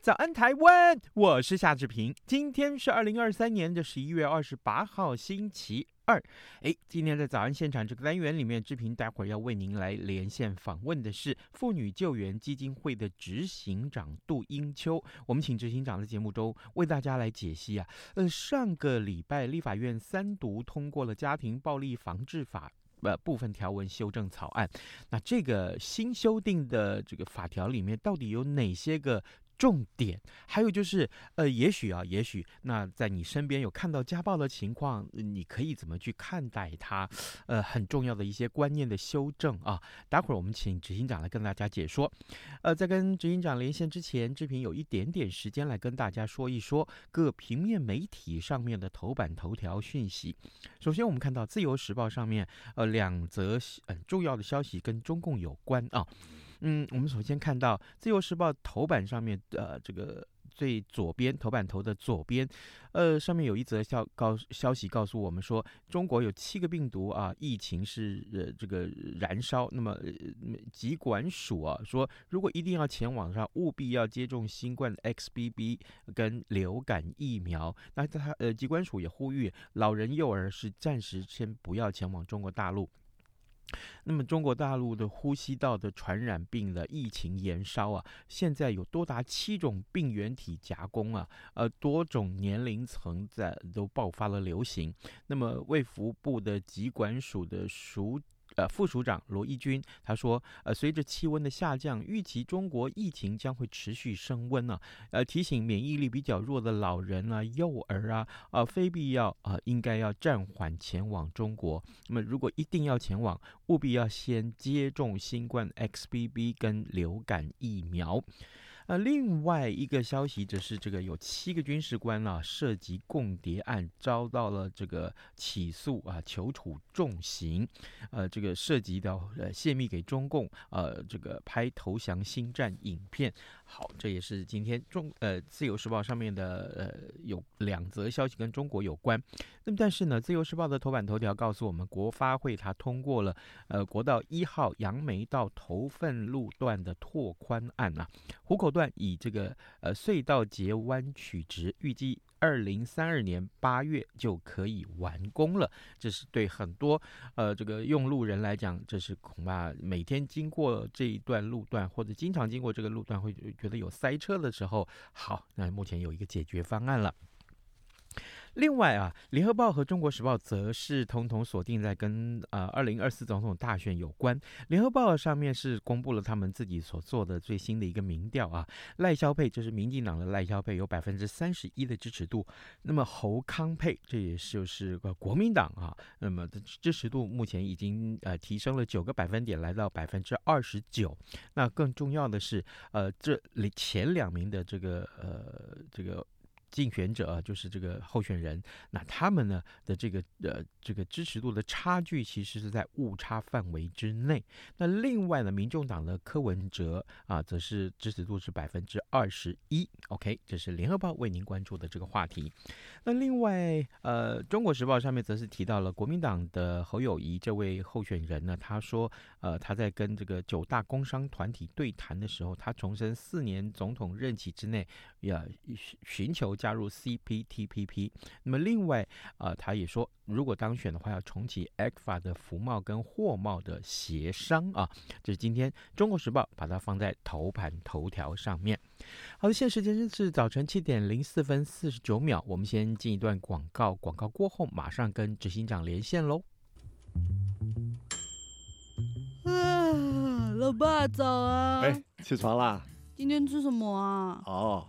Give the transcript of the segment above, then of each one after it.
早安台湾，我是夏志平。今天是二零二三年的十一月二十八号，星期二。哎，今天在早安现场这个单元里面，志平待会儿要为您来连线访问的是妇女救援基金会的执行长杜英秋。我们请执行长在节目中为大家来解析啊。呃，上个礼拜立法院三读通过了家庭暴力防治法呃部分条文修正草案。那这个新修订的这个法条里面，到底有哪些个重点，还有就是，呃，也许啊，也许，那在你身边有看到家暴的情况，你可以怎么去看待它？呃，很重要的一些观念的修正啊。待会儿我们请执行长来跟大家解说。呃，在跟执行长连线之前，志平有一点点时间来跟大家说一说各平面媒体上面的头版头条讯息。首先，我们看到《自由时报》上面，呃，两则很重要的消息跟中共有关啊。嗯，我们首先看到《自由时报》头版上面的，呃，这个最左边头版头的左边，呃，上面有一则消告消息告诉我们说，中国有七个病毒啊，疫情是呃这个燃烧。那么，呃、疾管署啊说，如果一定要前往上，务必要接种新冠 XBB 跟流感疫苗。那他呃，疾管署也呼吁老人幼儿是暂时先不要前往中国大陆。那么，中国大陆的呼吸道的传染病的疫情延烧啊，现在有多达七种病原体夹攻啊，呃，多种年龄层在都爆发了流行。那么，卫福部的疾管署的署。呃，副署长罗义军他说，呃，随着气温的下降，预期中国疫情将会持续升温呢、啊。呃，提醒免疫力比较弱的老人啊、幼儿啊，呃，非必要啊、呃，应该要暂缓前往中国。那么，如果一定要前往，务必要先接种新冠 XBB 跟流感疫苗。呃，另外一个消息则是，这个有七个军事官啊涉及共谍案，遭到了这个起诉啊，求处重刑。呃，这个涉及到呃泄密给中共，呃，这个拍投降新战影片。好，这也是今天中呃自由时报上面的呃有两则消息跟中国有关。那么但是呢，自由时报的头版头条告诉我们，国发会它通过了呃国道一号杨梅到头份路段的拓宽案啊，湖口。段以这个呃隧道截弯取直，预计二零三二年八月就可以完工了。这是对很多呃这个用路人来讲，这是恐怕每天经过这一段路段或者经常经过这个路段会觉得有塞车的时候，好，那目前有一个解决方案了。另外啊，《联合报》和《中国时报》则是统统锁定在跟呃二零二四总统大选有关。《联合报》上面是公布了他们自己所做的最新的一个民调啊，赖萧佩就是民进党的赖萧佩有百分之三十一的支持度，那么侯康佩这也就是个国民党啊，那么的支持度目前已经呃提升了九个百分点，来到百分之二十九。那更重要的是，呃，这里前两名的这个呃这个。竞选者，就是这个候选人，那他们呢的这个呃这个支持度的差距，其实是在误差范围之内。那另外呢，民众党的柯文哲啊，则是支持度是百分之二十一。OK，这是联合报为您关注的这个话题。那另外呃，中国时报上面则是提到了国民党的侯友谊这位候选人呢，他说呃他在跟这个九大工商团体对谈的时候，他重申四年总统任期之内要寻求。加入 CPTPP，那么另外啊、呃，他也说，如果当选的话，要重启 ECFA 的服贸跟货贸的协商啊。这是今天《中国时报》把它放在头版头条上面。好的，现在时间是早晨七点零四分四十九秒，我们先进一段广告，广告过后马上跟执行长连线喽。啊，老爸早啊！哎，起床啦！今天吃什么啊？哦。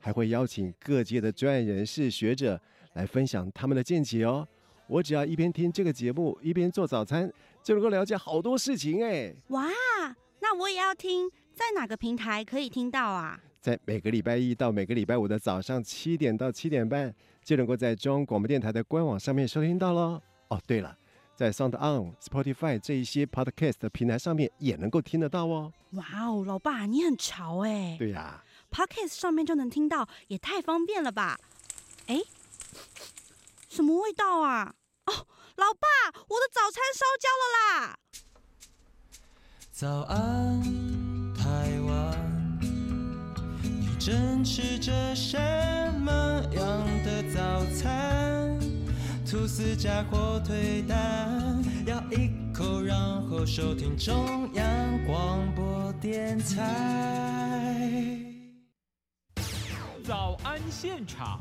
还会邀请各界的专业人士、学者来分享他们的见解哦。我只要一边听这个节目，一边做早餐，就能够了解好多事情哎。哇，那我也要听，在哪个平台可以听到啊？在每个礼拜一到每个礼拜五的早上七点到七点半，就能够在中央广播电台的官网上面收听到喽。哦，对了，在 Sound On、Spotify 这一些 Podcast 的平台上面也能够听得到哦。哇哦，老爸你很潮哎。对呀、啊、，Podcast 上面就能听到，也太方便了吧？哎，什么味道啊？哦，老爸，我的早餐烧焦了啦！早安，台湾，你正吃着什么样的早餐？吐司加火腿蛋，咬一口，然后收听中央广播电台。早安现场。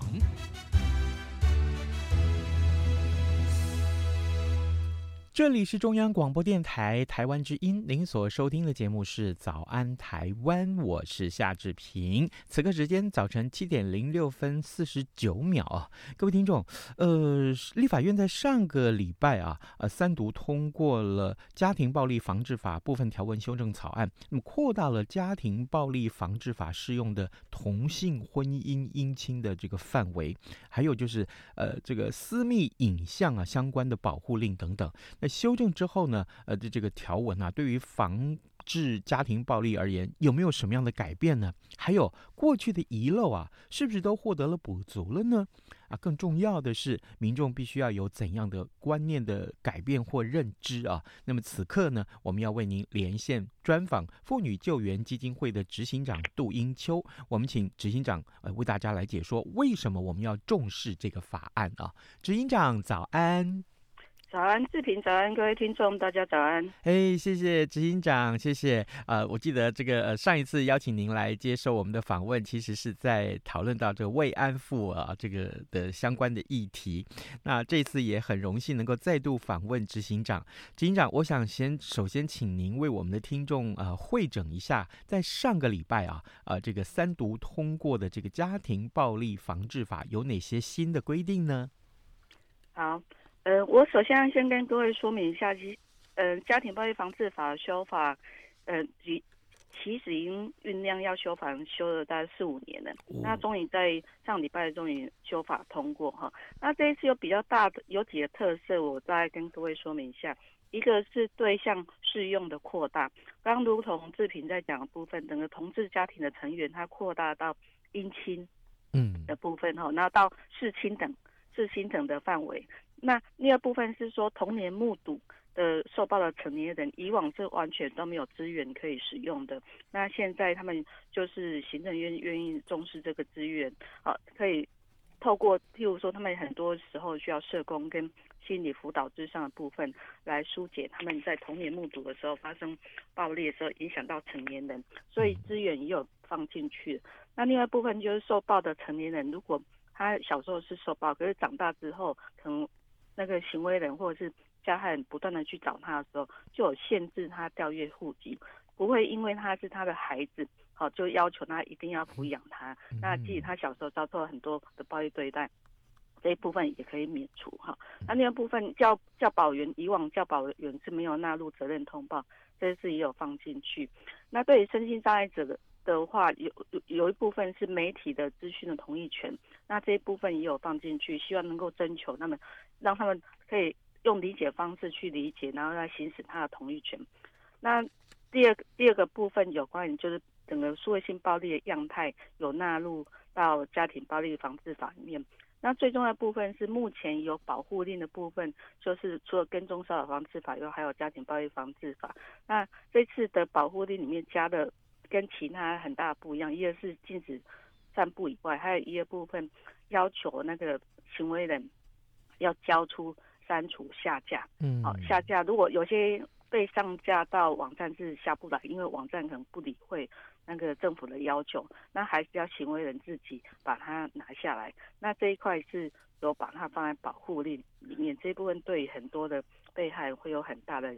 这里是中央广播电台台湾之音，您所收听的节目是《早安台湾》，我是夏志平。此刻时间早晨七点零六分四十九秒啊，各位听众，呃，立法院在上个礼拜啊，呃，三读通过了《家庭暴力防治法》部分条文修正草案，那么扩大了《家庭暴力防治法》适用的同性婚姻姻亲的这个范围，还有就是呃，这个私密影像啊相关的保护令等等。那修正之后呢，呃，的这个条文啊，对于防治家庭暴力而言，有没有什么样的改变呢？还有过去的遗漏啊，是不是都获得了补足了呢？啊，更重要的是，民众必须要有怎样的观念的改变或认知啊？那么此刻呢，我们要为您连线专访妇女救援基金会的执行长杜英秋，我们请执行长呃为大家来解说为什么我们要重视这个法案啊？执行长早安。早安，志平，早安，各位听众，大家早安。哎，谢谢执行长，谢谢。呃，我记得这个呃上一次邀请您来接受我们的访问，其实是在讨论到这个慰安妇啊这个的相关的议题。那这次也很荣幸能够再度访问执行长。执行长，我想先首先请您为我们的听众呃会诊一下，在上个礼拜啊呃这个三读通过的这个家庭暴力防治法有哪些新的规定呢？好。呃，我首先要先跟各位说明一下，其呃，家庭暴力防治法修法，呃，其其实已经酝酿要修法，修了大概四五年了。那终于在上礼拜终于修法通过哈。那这一次有比较大的有几个特色，我再跟各位说明一下。一个是对象适用的扩大，刚如同志平在讲的部分，整个同志家庭的成员，它扩大到姻亲嗯的部分哈，然后到世亲等世亲等的范围。那第二部分是说，童年目睹的受暴的成年人，以往是完全都没有资源可以使用的。那现在他们就是行政院愿意重视这个资源，啊，可以透过譬如说，他们很多时候需要社工跟心理辅导之上的部分，来疏解他们在童年目睹的时候发生暴力的时候影响到成年人，所以资源也有放进去。那另外一部分就是受暴的成年人，如果他小时候是受暴，可是长大之后可能。那个行为人或者是加害人不断的去找他的时候，就有限制他调阅户籍，不会因为他是他的孩子，好就要求他一定要抚养他。那即使他小时候遭受了很多的暴力对待，这一部分也可以免除哈。那另外部分教教保员，以往教保员是没有纳入责任通报，这次也有放进去。那对于身心障碍者的。的话有有有一部分是媒体的资讯的同意权，那这一部分也有放进去，希望能够征求他们，让他们可以用理解方式去理解，然后来行使他的同意权。那第二个第二个部分有关于就是整个数位性暴力的样态有纳入到家庭暴力防治法里面。那最重要的部分是目前有保护令的部分，就是除了跟踪骚扰防治法以外，还有家庭暴力防治法。那这次的保护令里面加的。跟其他很大不一样，一个是禁止散步以外，还有一个部分要求那个行为人要交出删除下架。嗯，好、下架。如果有些被上架到网站是下不来，因为网站可能不理会那个政府的要求，那还是要行为人自己把它拿下来。那这一块是有把它放在保护令里面，这一部分对很多的被害人会有很大的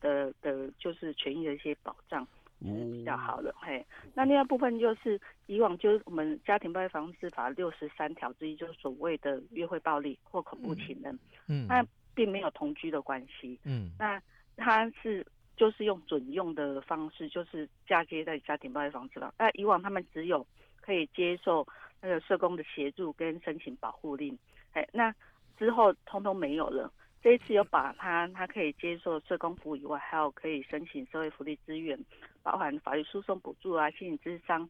的的，就是权益的一些保障。是比较好的，哦、嘿。那另外部分就是以往就是我们家庭暴力防治法六十三条之一，就是所谓的约会暴力或恐怖情人，嗯，那并没有同居的关系，嗯，那他是就是用准用的方式，就是嫁接在家庭暴力防治法。那以往他们只有可以接受那个社工的协助跟申请保护令，哎，那之后通通没有了。这一次有把他，他可以接受社工服务以外，还有可以申请社会福利资源，包含法律诉讼补助啊、心理咨商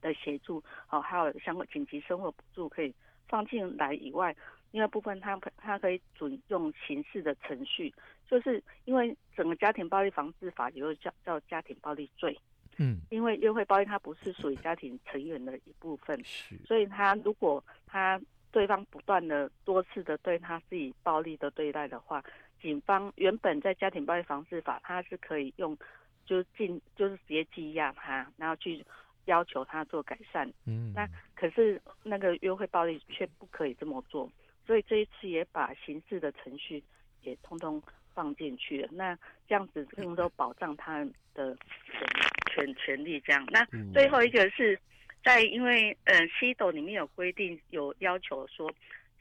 的协助，哦，还有相关紧急生活补助可以放进来以外，另外部分他他可以准用刑事的程序，就是因为整个家庭暴力防治法也有叫叫家庭暴力罪，嗯，因为约会暴力它不是属于家庭成员的一部分，是，所以他如果他。对方不断的多次的对他自己暴力的对待的话，警方原本在家庭暴力防治法，他是可以用就是进就是直接羁押他，然后去要求他做改善。嗯，那可是那个约会暴力却不可以这么做，所以这一次也把刑事的程序也通通放进去了。那这样子更多保障他的权权权利。这样，那最后一个是。在因为呃，CEDAW 里面有规定，有要求说，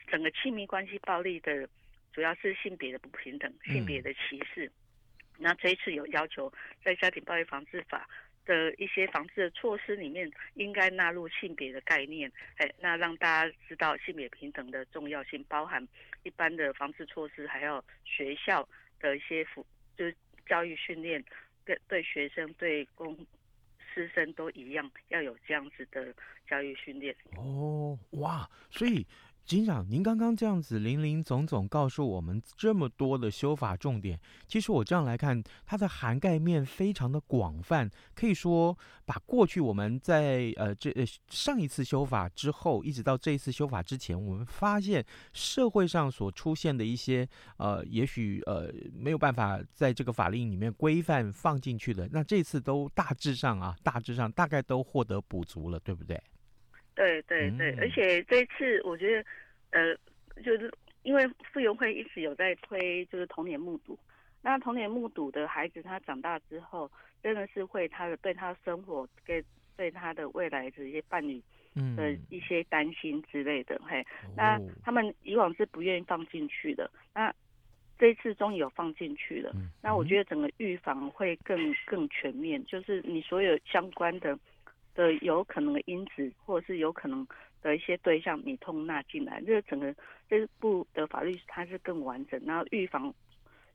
整个亲密关系暴力的主要是性别的不平等、性别的歧视。那这一次有要求，在家庭暴力防治法的一些防治的措施里面，应该纳入性别的概念，哎，那让大家知道性别平等的重要性，包含一般的防治措施，还有学校的一些辅，就是教育训练，对对学生对公。师生都一样，要有这样子的教育训练。哦，哇！所以。警长，您刚刚这样子林林总总告诉我们这么多的修法重点，其实我这样来看，它的涵盖面非常的广泛，可以说把过去我们在呃这呃上一次修法之后，一直到这一次修法之前，我们发现社会上所出现的一些呃，也许呃没有办法在这个法令里面规范放进去的，那这次都大致上啊，大致上大概都获得补足了，对不对？对对对，而且这一次我觉得，呃，就是因为妇幼会一直有在推，就是童年目睹。那童年目睹的孩子，他长大之后，真的是会他的对他的生活跟对他的未来的一些伴侣的一些担心之类的。嘿，那他们以往是不愿意放进去的，那这一次终于有放进去了。那我觉得整个预防会更更全面，就是你所有相关的。的有可能的因子，或者是有可能的一些对象，你通纳进来，这个整个这部的法律它是更完整，然后预防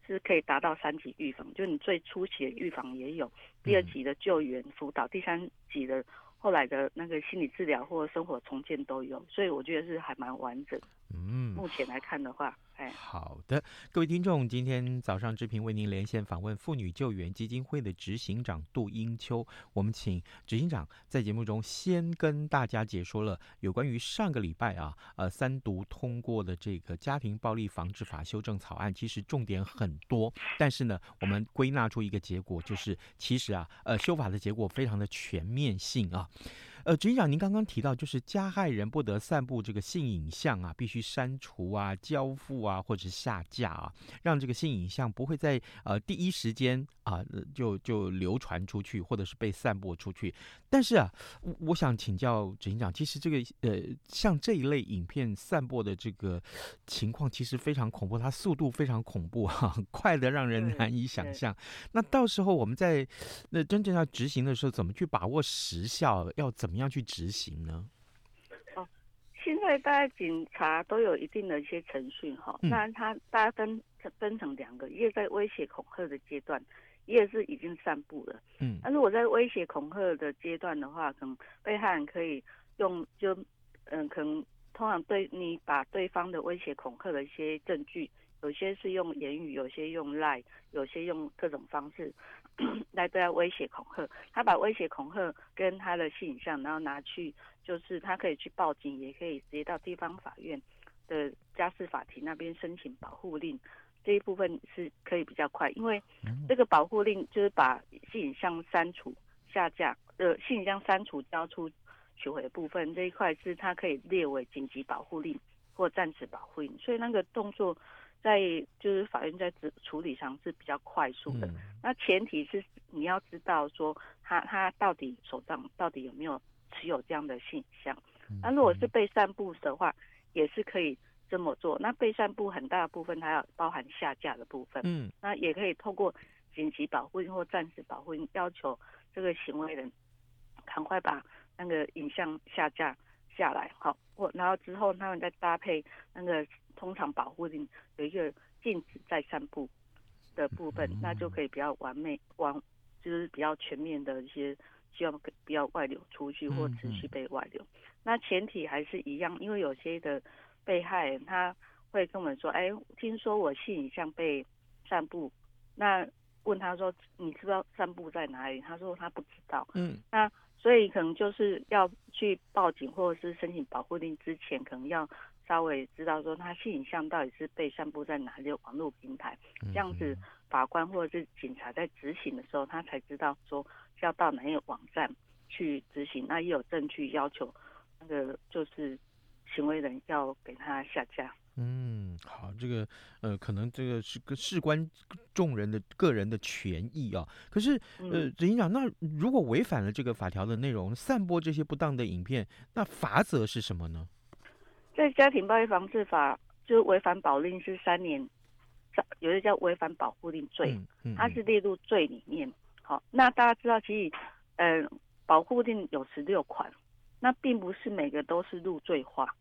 是可以达到三级预防，就你最初期的预防也有，第二级的救援辅导，第三级的后来的那个心理治疗或生活重建都有，所以我觉得是还蛮完整。嗯，目前来看的话。哎好的，各位听众，今天早上志平为您连线访问妇女救援基金会的执行长杜英秋。我们请执行长在节目中先跟大家解说了有关于上个礼拜啊，呃，三读通过的这个家庭暴力防治法修正草案，其实重点很多，但是呢，我们归纳出一个结果，就是其实啊，呃，修法的结果非常的全面性啊。呃，执行长，您刚刚提到，就是加害人不得散布这个性影像啊，必须删除啊、交付啊，或者是下架啊，让这个性影像不会在呃第一时间啊就就流传出去，或者是被散播出去。但是啊，我我想请教执行长，其实这个呃像这一类影片散播的这个情况，其实非常恐怖，它速度非常恐怖哈、啊，快的让人难以想象。那到时候我们在那真正要执行的时候，怎么去把握时效？要怎么？怎么样去执行呢？哦，现在大家警察都有一定的一些程序哈，那他大家分分成两个，一个在威胁恐吓的阶段，一个是已经散布了。嗯，那如果在威胁恐吓的阶段的话，可能被害人可以用就嗯，可能通常对你把对方的威胁恐吓的一些证据，有些是用言语，有些用赖，有些用各种方式。来对他威胁恐吓，他把威胁恐吓跟他的性影像，然后拿去，就是他可以去报警，也可以直接到地方法院的家事法庭那边申请保护令，这一部分是可以比较快，因为这个保护令就是把性影像删除、下架，呃，性影像删除、交出、取回的部分这一块是他可以列为紧急保护令或暂时保护令，所以那个动作在就是法院在处处理上是比较快速的。那前提是你要知道说他他到底手上到底有没有持有这样的性影像，那如果是被散布的话，也是可以这么做。那被散布很大的部分，它要包含下架的部分。嗯，那也可以透过紧急保护或暂时保护，要求这个行为人赶快把那个影像下架下来。好，或然后之后他们再搭配那个通常保护令有一个禁止再散布的部分，那就可以比较完美完，就是比较全面的一些。希望不要外流出去或持续被外流，那前提还是一样，因为有些的被害人他会跟我们说：“哎，听说我性影像被散布。”那问他说：“你知道散布在哪里？”他说他不知道。嗯，那所以可能就是要去报警或者是申请保护令之前，可能要稍微知道说他性影像到底是被散布在哪里网络平台，这样子法官或者是警察在执行的时候，他才知道说。要到哪一个网站去执行？那也有证据要求，那个就是行为人要给他下架。嗯，好，这个呃，可能这个是个事关众人的个人的权益啊。可是呃，执行长，那如果违反了这个法条的内容，散播这些不当的影片，那罚则是什么呢？在家庭暴力防治法，就违反保令是三年，有一个叫违反保护令罪，嗯嗯嗯，它是列入罪里面。好，那大家知道，其实，呃，保护令有十六款，那并不是每个都是入罪化。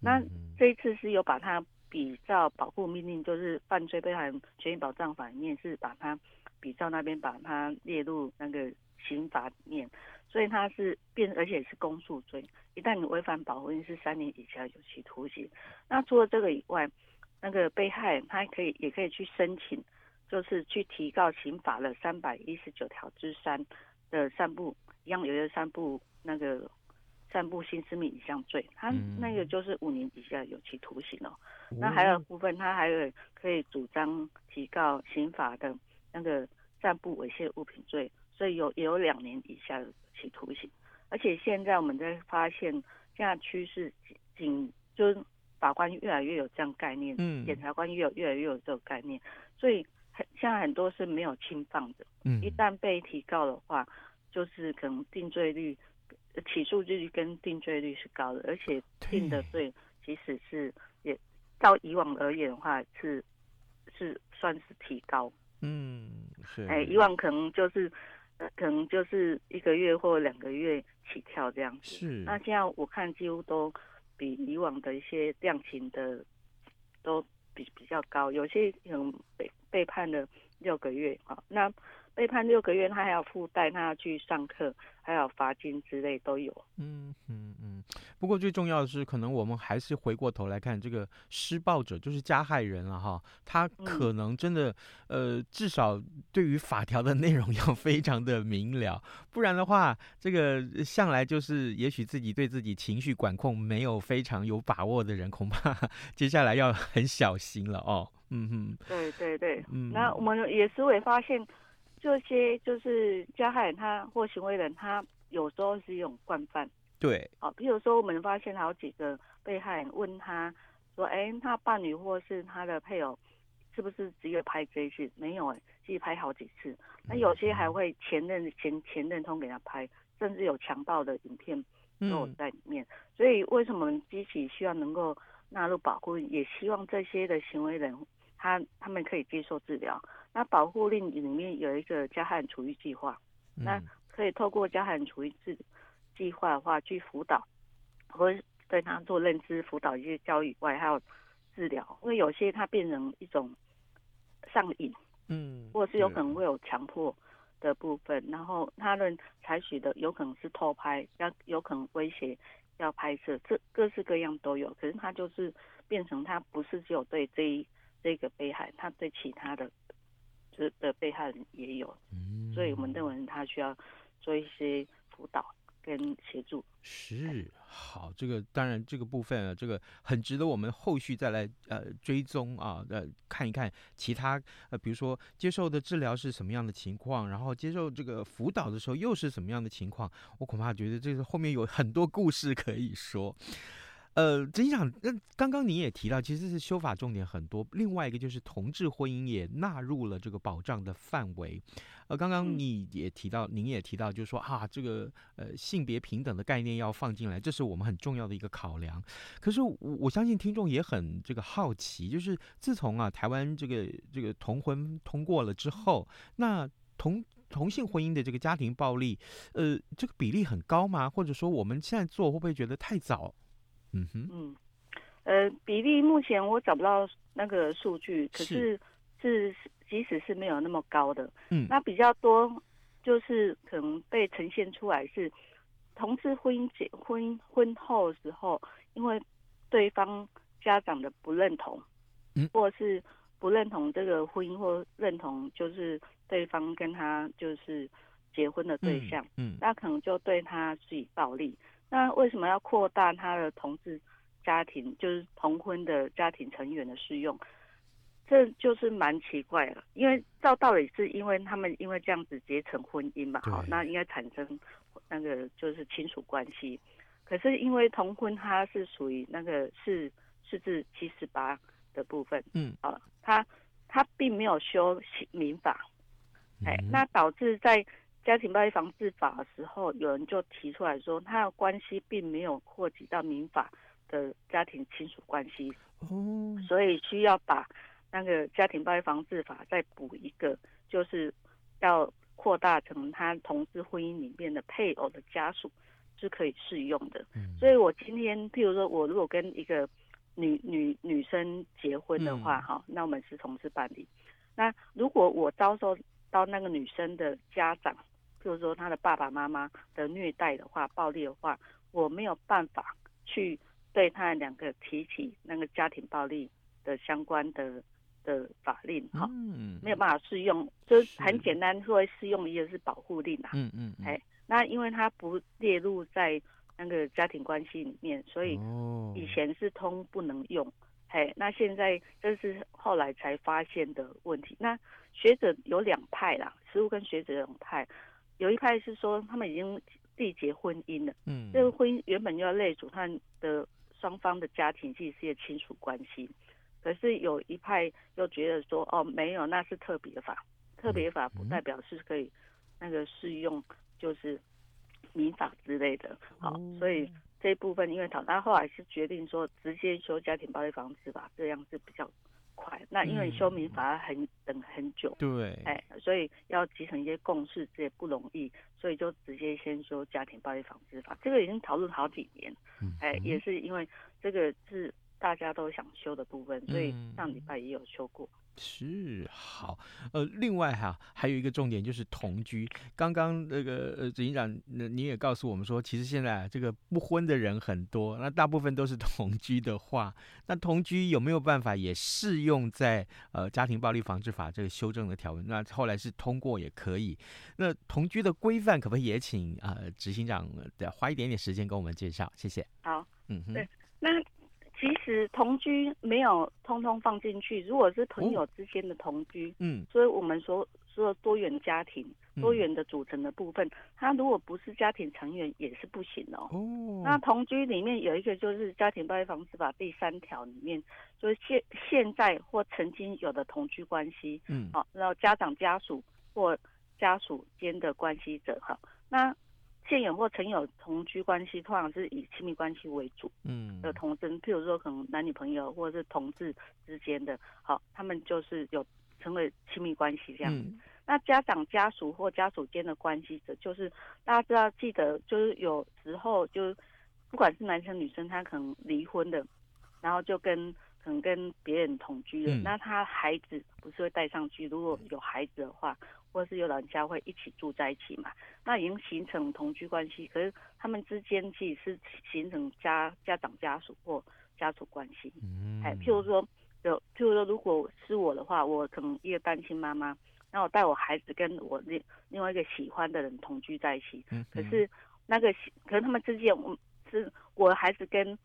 那这一次是有把它比照保护命令，就是犯罪被害人权益保障法里面是把它比照那边把它列入那个刑法里面，所以它是变，而且是公诉罪。一旦你违反保护令，是三年以下有期徒刑。那除了这个以外，那个被害人他还可以也可以去申请。就是去提告刑法的三百一十九条之三的散布，一样有一个散布那个散布性私密影像罪，他那个就是五年以下有期徒刑哦。嗯、那还有部分，他还有可以主张提告刑法的那个散布猥亵物品罪，所以有也有两年以下有期徒刑。而且现在我们在发现，现在趋势仅就是法官越来越有这样概念，嗯，检察官越有越来越有这个概念，所以很。现在很多是没有轻放的，嗯，一旦被提告的话，就是可能定罪率、起诉率跟定罪率是高的，而且定的罪即使是也照以往而言的话是是算是提高，嗯，是，哎，以往可能就是可能就是一个月或两个月起跳这样子，是，那现在我看几乎都比以往的一些量刑的都比比较高，有些可能被。被判了六个月，啊，那被判六个月，他还要附带他要去上课，还有罚金之类都有。嗯嗯嗯。不过最重要的是，可能我们还是回过头来看这个施暴者，就是加害人了哈。他可能真的，呃，至少对于法条的内容 要非常的明了，不然的话，这个向来就是也许自己对自己情绪管控没有非常有把握的人，恐怕 接下来要很小心了哦。嗯哼，对对对，嗯，那我们也是会发现，这些就是加害人他或行为人，他有时候是一种惯犯。对，好，比如说我们发现好几个被害人问他说，哎，他伴侣或是他的配偶是不是只有拍这一次？没有，哎，自己拍好几次。那有些还会前任前前任通给他拍，甚至有强暴的影片都有在里面。嗯、所以为什么我们积极希望能够纳入保护，也希望这些的行为人。他他们可以接受治疗。那保护令里面有一个加害人处遇计划，嗯、那可以透过加害人处遇制计划的话去辅导，或对他做认知辅导一些教育外，还有治疗。因为有些他变成一种上瘾，嗯，或者是有可能会有强迫的部分，嗯、然后他们采取的有可能是偷拍，要有可能威胁要拍摄，这各式各样都有。可是他就是变成他不是只有对这一。这个被害，他对其他的，就是的被害人也有，嗯、所以我们认为他需要做一些辅导，跟协助。是好，这个当然这个部分啊，这个很值得我们后续再来呃追踪啊，呃看一看其他呃，比如说接受的治疗是什么样的情况，然后接受这个辅导的时候又是什么样的情况，我恐怕觉得这个后面有很多故事可以说。呃，执行长，那刚刚你也提到，其实是修法重点很多。另外一个就是同志婚姻也纳入了这个保障的范围。呃，刚刚你也提到，您也提到，就是说啊，这个呃性别平等的概念要放进来，这是我们很重要的一个考量。可是我我相信听众也很这个好奇，就是自从啊台湾这个这个同婚通过了之后，那同同性婚姻的这个家庭暴力，呃，这个比例很高吗？或者说我们现在做会不会觉得太早？嗯哼，嗯，呃，比例目前我找不到那个数据，可是。是，即使是没有那么高的，嗯，那比较多就是可能被呈现出来是同志婚姻结婚婚后的时候，因为对方家长的不认同，嗯，或是不认同这个婚姻，或认同就是对方跟他就是结婚的对象，嗯，嗯，那可能就对他施以暴力。那为什么要扩大他的同志家庭，就是同婚的家庭成员的适用？这就是蛮奇怪了，因为照道理是因为他们因为这样子结成婚姻嘛，好，那应该产生那个就是亲属关系。可是因为同婚它是属于那个是是至七十八的部分，嗯，啊，他他并没有修民法，哎，那导致在。家庭暴力防治法的时候，有人就提出来说，他的关系并没有扩及到民法的家庭亲属关系，哦，所以需要把那个家庭暴力防治法再补一个，就是要扩大成他同志婚姻里面的配偶的家属是可以适用的。所以我今天，譬如说我如果跟一个女女女生结婚的话，哈，那我们是同志办理。那如果我遭受到那个女生的家长，就是说，他的爸爸妈妈的虐待的话，暴力的话，我没有办法去对他两个提起那个家庭暴力的相关的的法令，哈、嗯，没有办法适用，就是很简单，说适用一个是保护令啊，嗯嗯，哎，那因为他不列入在那个家庭关系里面，所以以前是通不能用，嘿，那现在这是后来才发现的问题。那学者有两派啦，实务跟学者有两派。有一派是说他们已经缔结婚姻了，嗯，这个婚姻原本就要累主他的双方的家庭，其实是一个亲属关系。可是有一派又觉得说，哦，没有，那是特别法，特别法不代表是可以那个适用，就是民法之类的。好，所以这一部分因为讨，他后来是决定说直接修家庭暴力防治法，这样是比较。快，那因为修民法很等很久，对，哎，所以要集成一些共识，这也不容易，所以就直接先修家庭暴力防治法，这个已经讨论好几年，哎，也是因为这个是大家都想修的部分，所以上礼拜也有修过。是好，呃，另外哈、啊，还有一个重点就是同居。刚刚那个呃，执行长，那你也告诉我们说，其实现在这个不婚的人很多，那大部分都是同居的话，那同居有没有办法也适用在呃家庭暴力防治法这个修正的条文？那后来是通过也可以。那同居的规范可不可以也请啊、呃、执行长的花一点点时间跟我们介绍？谢谢。好，嗯哼，对，那。其实同居没有通通放进去，如果是朋友之间的同居，哦、嗯，所以我们说说多元家庭、多元的组成的部分，他、嗯、如果不是家庭成员也是不行哦。哦，那同居里面有一个就是《家庭暴力防治法》第三条里面，就是现现在或曾经有的同居关系，嗯，好，然后家长家属或家属间的关系者，哈，那。现有或曾有同居关系，通常是以亲密关系为主，嗯，的同生，譬如说可能男女朋友或者是同志之间的，好，他们就是有成为亲密关系这样。嗯、那家长家属或家属间的关系者，就是大家知道记得，就是有时候就不管是男生女生，他可能离婚的，然后就跟可能跟别人同居了，嗯、那他孩子不是会带上去？如果有孩子的话。或是有老人家会一起住在一起嘛？那已经形成同居关系，可是他们之间其实是形成家家长家属或家属关系。嗯，哎，譬如说有，譬如说，如果是我的话，我可能一个单亲妈妈，那我带我孩子跟我另另外一个喜欢的人同居在一起。嗯，可是那个可能他们之间，我是我孩子跟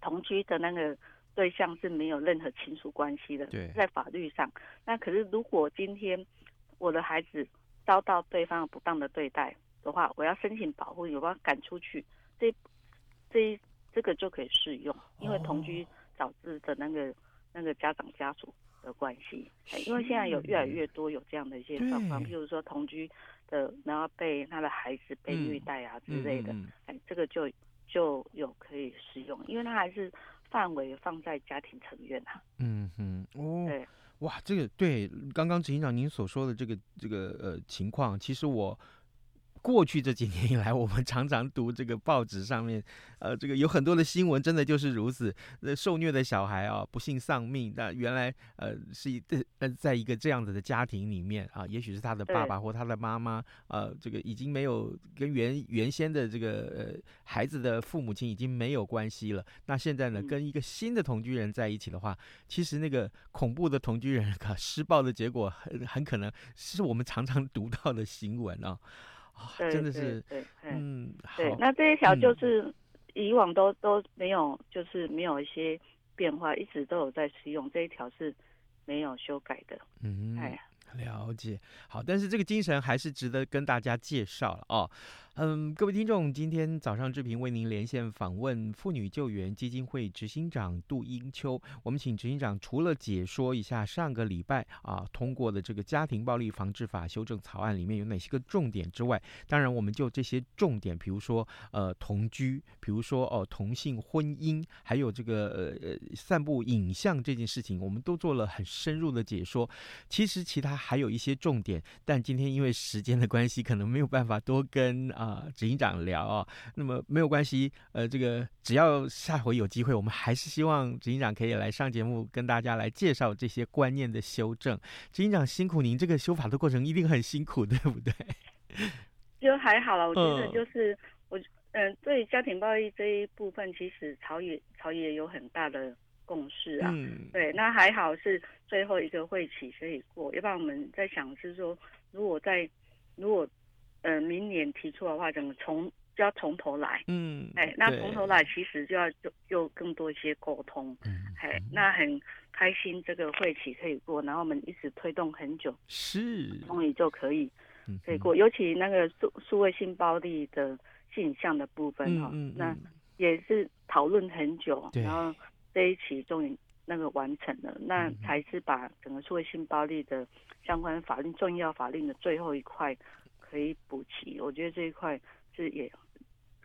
同居的那个对象是没有任何亲属关系的，对，在法律上。那可是如果今天我的孩子遭到对方不当的对待的话，我要申请保护，有办法赶出去，这这这个就可以适用，因为同居导致的那个那个家长家属的关系，因为现在有越来越多有这样的一些状况，譬如说同居的，然后被他的孩子被虐待啊之类的，哎，这个就就有可以适用，因为他还是范围放在家庭成员啊。嗯哼，哦，对，哇，这个对，刚刚执行长您所说的这个这个呃情况，其实我。过去这几年以来，我们常常读这个报纸上面，呃，这个有很多的新闻，真的就是如此。那受虐的小孩啊，不幸丧命。那原来呃是一 呃在一个这样子的家庭里面啊，也许是他的爸爸或他的妈妈，呃，这个已经没有跟原原先的这个呃孩子的父母亲已经没有关系了。那现在呢，跟一个新的同居人在一起的话，其实那个恐怖的同居人 啊施暴的结果很很可能是我们常常读到的新闻啊。对，真的是，对，嗯，对，那这一条就是以往都、嗯、都没有，就是没有一些变化，一直都有在使用这一条是没有修改的，嗯，哎，了解，好，但是这个精神还是值得跟大家介绍了哦。嗯，各位听众，今天早上志平为您连线访问妇女救援基金会执行长杜英秋。我们请执行长除了解说一下上个礼拜啊通过的这个家庭暴力防治法修正草案里面有哪些个重点之外，当然我们就这些重点，比如说呃同居，比如说哦同性婚姻，还有这个呃呃散布影像这件事情，我们都做了很深入的解说。其实其他还有一些重点，但今天因为时间的关系，可能没有办法多跟啊。啊，执行长聊啊，那么没有关系，呃，这个只要下回有机会，我们还是希望执行长可以来上节目，跟大家来介绍这些观念的修正。执行长辛苦您，这个修法的过程一定很辛苦，对不对？就还好了，我觉得就是、嗯、我，嗯、呃，对家庭暴力这一部分，其实朝野朝野有很大的共识啊。嗯，对，那还好是最后一个会期可以过，要不然我们在想是说，如果在如果。呃，明年提出的话，整个从就要从头来。嗯，哎，那从头来其实就要就就更多一些沟通。嗯，哎，那很开心这个会期可以过，然后我们一直推动很久，是终于就可以可以过。尤其那个数数位性暴力的现象的部分哈、嗯嗯嗯，那也是讨论很久，然后这一期终于那个完成了，那才是把整个数位性暴力的相关法令重要法令的最后一块。可以补齐，我觉得这一块是也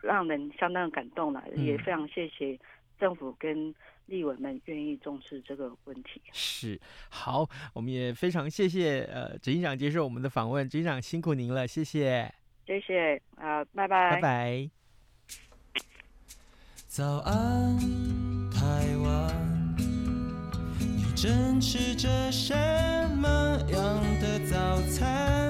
让人相当感动了，嗯，也非常谢谢政府跟立委们愿意重视这个问题。是，好，我们也非常谢谢呃执行长接受我们的访问，执行长辛苦您了，谢谢，谢谢啊，拜拜，拜拜。早安，台湾，你正吃着什么样的早餐？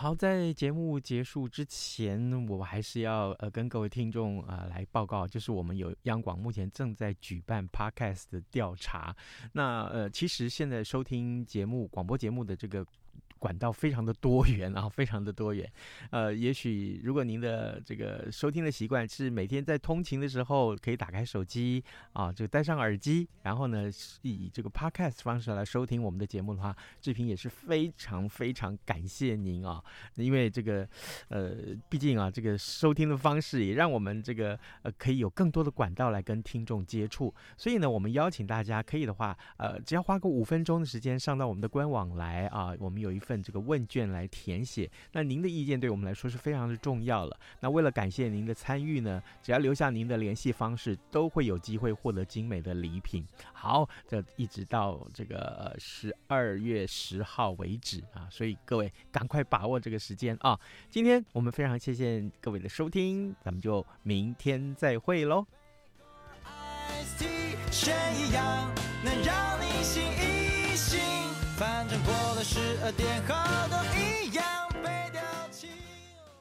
好，在节目结束之前，我还是要呃跟各位听众啊、呃、来报告，就是我们有央广目前正在举办 Podcast 的调查。那呃，其实现在收听节目广播节目的这个。管道非常的多元啊，非常的多元。呃，也许如果您的这个收听的习惯是每天在通勤的时候可以打开手机啊，就戴上耳机，然后呢以这个 podcast 方式来收听我们的节目的话，志平也是非常非常感谢您啊，因为这个呃，毕竟啊，这个收听的方式也让我们这个呃可以有更多的管道来跟听众接触。所以呢，我们邀请大家可以的话，呃，只要花个五分钟的时间上到我们的官网来啊，我们有一。份这个问卷来填写，那您的意见对我们来说是非常的重要了。那为了感谢您的参与呢，只要留下您的联系方式，都会有机会获得精美的礼品。好，这一直到这个十二月十号为止啊，所以各位赶快把握这个时间啊！今天我们非常谢谢各位的收听，咱们就明天再会喽。反正过了十二点后都。